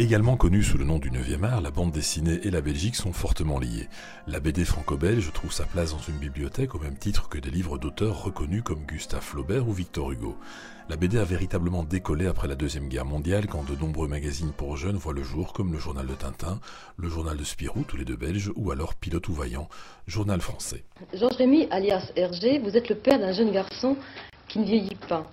Également connue sous le nom du 9e art, la bande dessinée et la Belgique sont fortement liées. La BD franco-belge trouve sa place dans une bibliothèque au même titre que des livres d'auteurs reconnus comme Gustave Flaubert ou Victor Hugo. La BD a véritablement décollé après la Deuxième Guerre mondiale quand de nombreux magazines pour jeunes voient le jour comme le journal de Tintin, le journal de Spirou, tous les deux belges, ou alors Pilote ou Vaillant, journal français. Georges Rémy, alias Hergé, vous êtes le père d'un jeune garçon qui ne vieillit pas.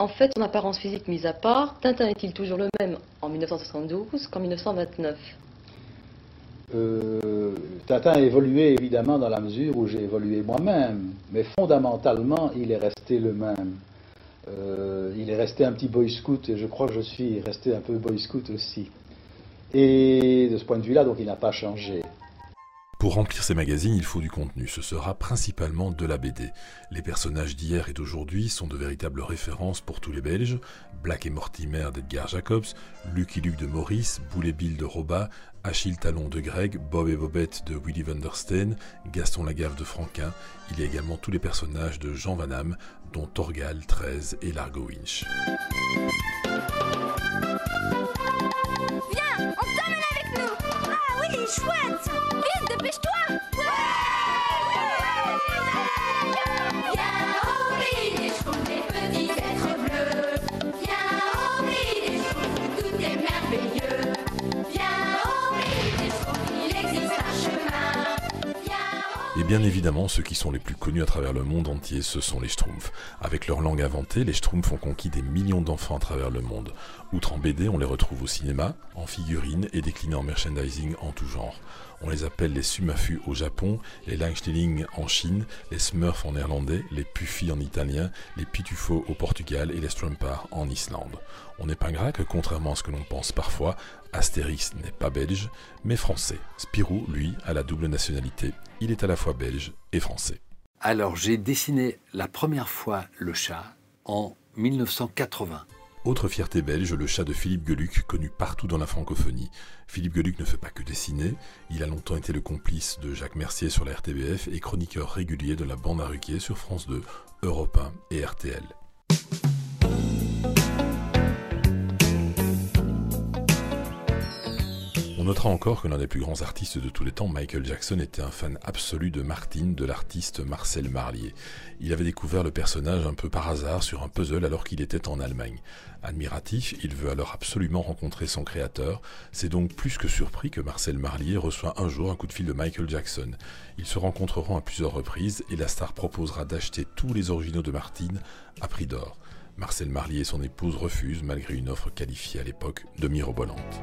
En fait, son apparence physique mise à part, Tintin est-il toujours le même en 1972 qu'en 1929 euh, Tintin a évolué évidemment dans la mesure où j'ai évolué moi-même, mais fondamentalement, il est resté le même. Euh, il est resté un petit boy scout et je crois que je suis resté un peu boy scout aussi. Et de ce point de vue-là, donc il n'a pas changé. Pour remplir ces magazines, il faut du contenu. Ce sera principalement de la BD. Les personnages d'hier et d'aujourd'hui sont de véritables références pour tous les Belges. Black et Mortimer d'Edgar Jacobs, Lucky Luke de Maurice, Boulet Bill de Roba, Achille Talon de Greg, Bob et Bobette de Willy van Gaston Lagaffe de Franquin. Il y a également tous les personnages de Jean Van Hamme, dont Torgal, 13 et Largo Winch. Bien évidemment, ceux qui sont les plus connus à travers le monde entier, ce sont les Schtroumpfs. Avec leur langue inventée, les Schtroumpfs ont conquis des millions d'enfants à travers le monde. Outre en BD, on les retrouve au cinéma, en figurines et déclinés en merchandising en tout genre. On les appelle les Sumafu au Japon, les Langstelling en Chine, les Smurfs en néerlandais, les Puffy en italien, les Pitufo au Portugal et les Strumpar en Islande. On épinglera que contrairement à ce que l'on pense parfois, Astérix n'est pas belge, mais français. Spirou, lui, a la double nationalité. Il est à la fois belge et français. Alors j'ai dessiné la première fois le chat en 1980. Autre fierté belge, le chat de Philippe Geluc, connu partout dans la francophonie. Philippe Geluc ne fait pas que dessiner, il a longtemps été le complice de Jacques Mercier sur la RTBF et chroniqueur régulier de la bande à Ruquier sur France 2, Europe 1 et RTL. Notera encore que l'un des plus grands artistes de tous les temps, Michael Jackson, était un fan absolu de Martine, de l'artiste Marcel Marlier. Il avait découvert le personnage un peu par hasard sur un puzzle alors qu'il était en Allemagne. Admiratif, il veut alors absolument rencontrer son créateur. C'est donc plus que surpris que Marcel Marlier reçoit un jour un coup de fil de Michael Jackson. Ils se rencontreront à plusieurs reprises et la star proposera d'acheter tous les originaux de Martine à prix d'or. Marcel Marlier et son épouse refusent malgré une offre qualifiée à l'époque de mirobolante.